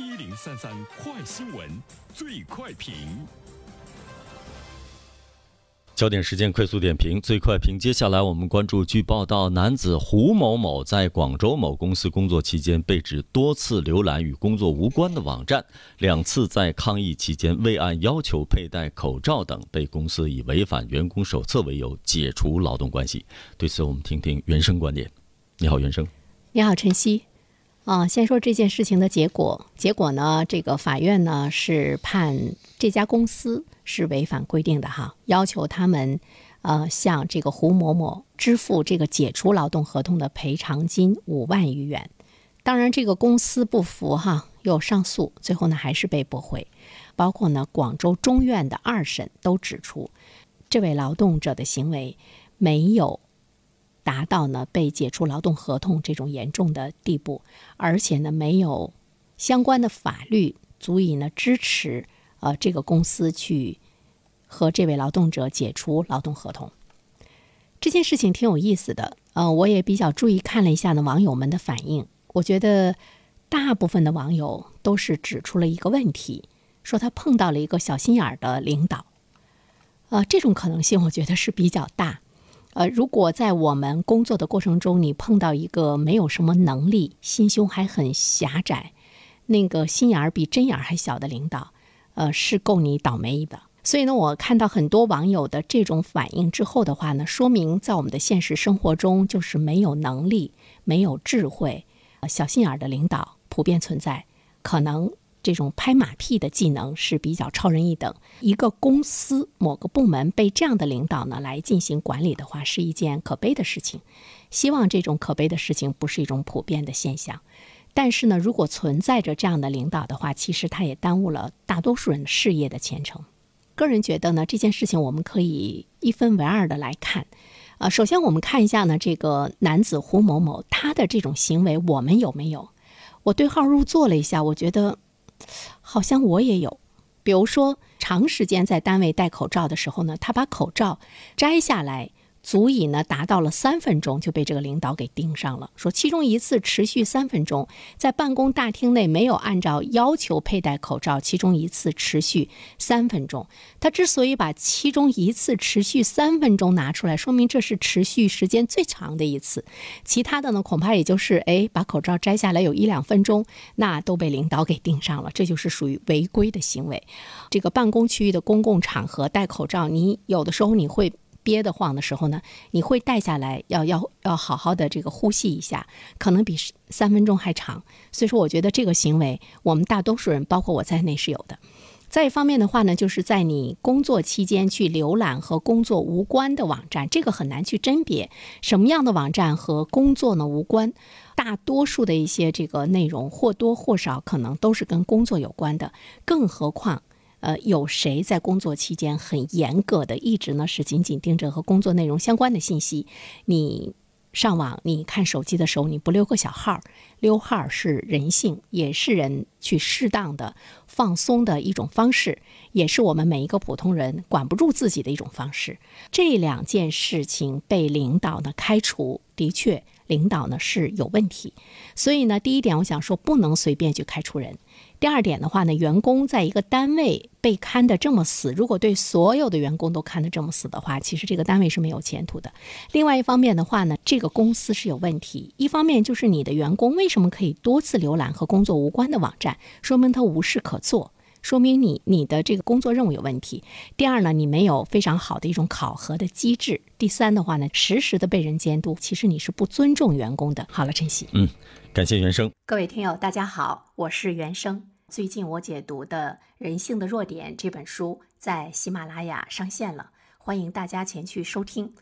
一零三三快新闻，最快评。焦点时间快速点评，最快评。接下来我们关注，据报道，男子胡某某在广州某公司工作期间，被指多次浏览与工作无关的网站，两次在抗疫期间未按要求佩戴口罩等，被公司以违反员工手册为由解除劳动关系。对此，我们听听原生观点。你好，原生。你好，晨曦。啊，先说这件事情的结果。结果呢，这个法院呢是判这家公司。是违反规定的哈，要求他们，呃，向这个胡某某支付这个解除劳动合同的赔偿金五万余元。当然，这个公司不服哈，又上诉，最后呢还是被驳回。包括呢，广州中院的二审都指出，这位劳动者的行为没有达到呢被解除劳动合同这种严重的地步，而且呢没有相关的法律足以呢支持。呃，这个公司去和这位劳动者解除劳动合同，这件事情挺有意思的。呃，我也比较注意看了一下呢网友们的反应。我觉得大部分的网友都是指出了一个问题，说他碰到了一个小心眼儿的领导。呃，这种可能性我觉得是比较大。呃，如果在我们工作的过程中，你碰到一个没有什么能力、心胸还很狭窄、那个心眼儿比针眼儿还小的领导。呃，是够你倒霉的。所以呢，我看到很多网友的这种反应之后的话呢，说明在我们的现实生活中，就是没有能力、没有智慧、呃小心眼儿的领导普遍存在。可能这种拍马屁的技能是比较超人一等。一个公司某个部门被这样的领导呢来进行管理的话，是一件可悲的事情。希望这种可悲的事情不是一种普遍的现象。但是呢，如果存在着这样的领导的话，其实他也耽误了大多数人事业的前程。个人觉得呢，这件事情我们可以一分为二的来看。啊，首先我们看一下呢，这个男子胡某某他的这种行为，我们有没有？我对号入座了一下，我觉得好像我也有。比如说，长时间在单位戴口罩的时候呢，他把口罩摘下来。足以呢达到了三分钟就被这个领导给盯上了，说其中一次持续三分钟，在办公大厅内没有按照要求佩戴口罩，其中一次持续三分钟。他之所以把其中一次持续三分钟拿出来，说明这是持续时间最长的一次。其他的呢，恐怕也就是哎把口罩摘下来有一两分钟，那都被领导给盯上了，这就是属于违规的行为。这个办公区域的公共场合戴口罩，你有的时候你会。憋得慌的时候呢，你会带下来，要要要好好的这个呼吸一下，可能比三分钟还长。所以说，我觉得这个行为，我们大多数人，包括我在内是有的。再一方面的话呢，就是在你工作期间去浏览和工作无关的网站，这个很难去甄别什么样的网站和工作呢无关。大多数的一些这个内容或多或少可能都是跟工作有关的，更何况。呃，有谁在工作期间很严格的一直呢是紧紧盯着和工作内容相关的信息？你上网、你看手机的时候，你不溜个小号，溜号是人性，也是人去适当的放松的一种方式，也是我们每一个普通人管不住自己的一种方式。这两件事情被领导呢开除，的确，领导呢是有问题。所以呢，第一点，我想说，不能随便去开除人。第二点的话呢，员工在一个单位被看得这么死，如果对所有的员工都看得这么死的话，其实这个单位是没有前途的。另外一方面的话呢，这个公司是有问题。一方面就是你的员工为什么可以多次浏览和工作无关的网站，说明他无事可做，说明你你的这个工作任务有问题。第二呢，你没有非常好的一种考核的机制。第三的话呢，实时的被人监督，其实你是不尊重员工的。好了，晨曦，嗯，感谢原生。各位听友，大家好，我是原生。最近我解读的《人性的弱点》这本书在喜马拉雅上线了，欢迎大家前去收听。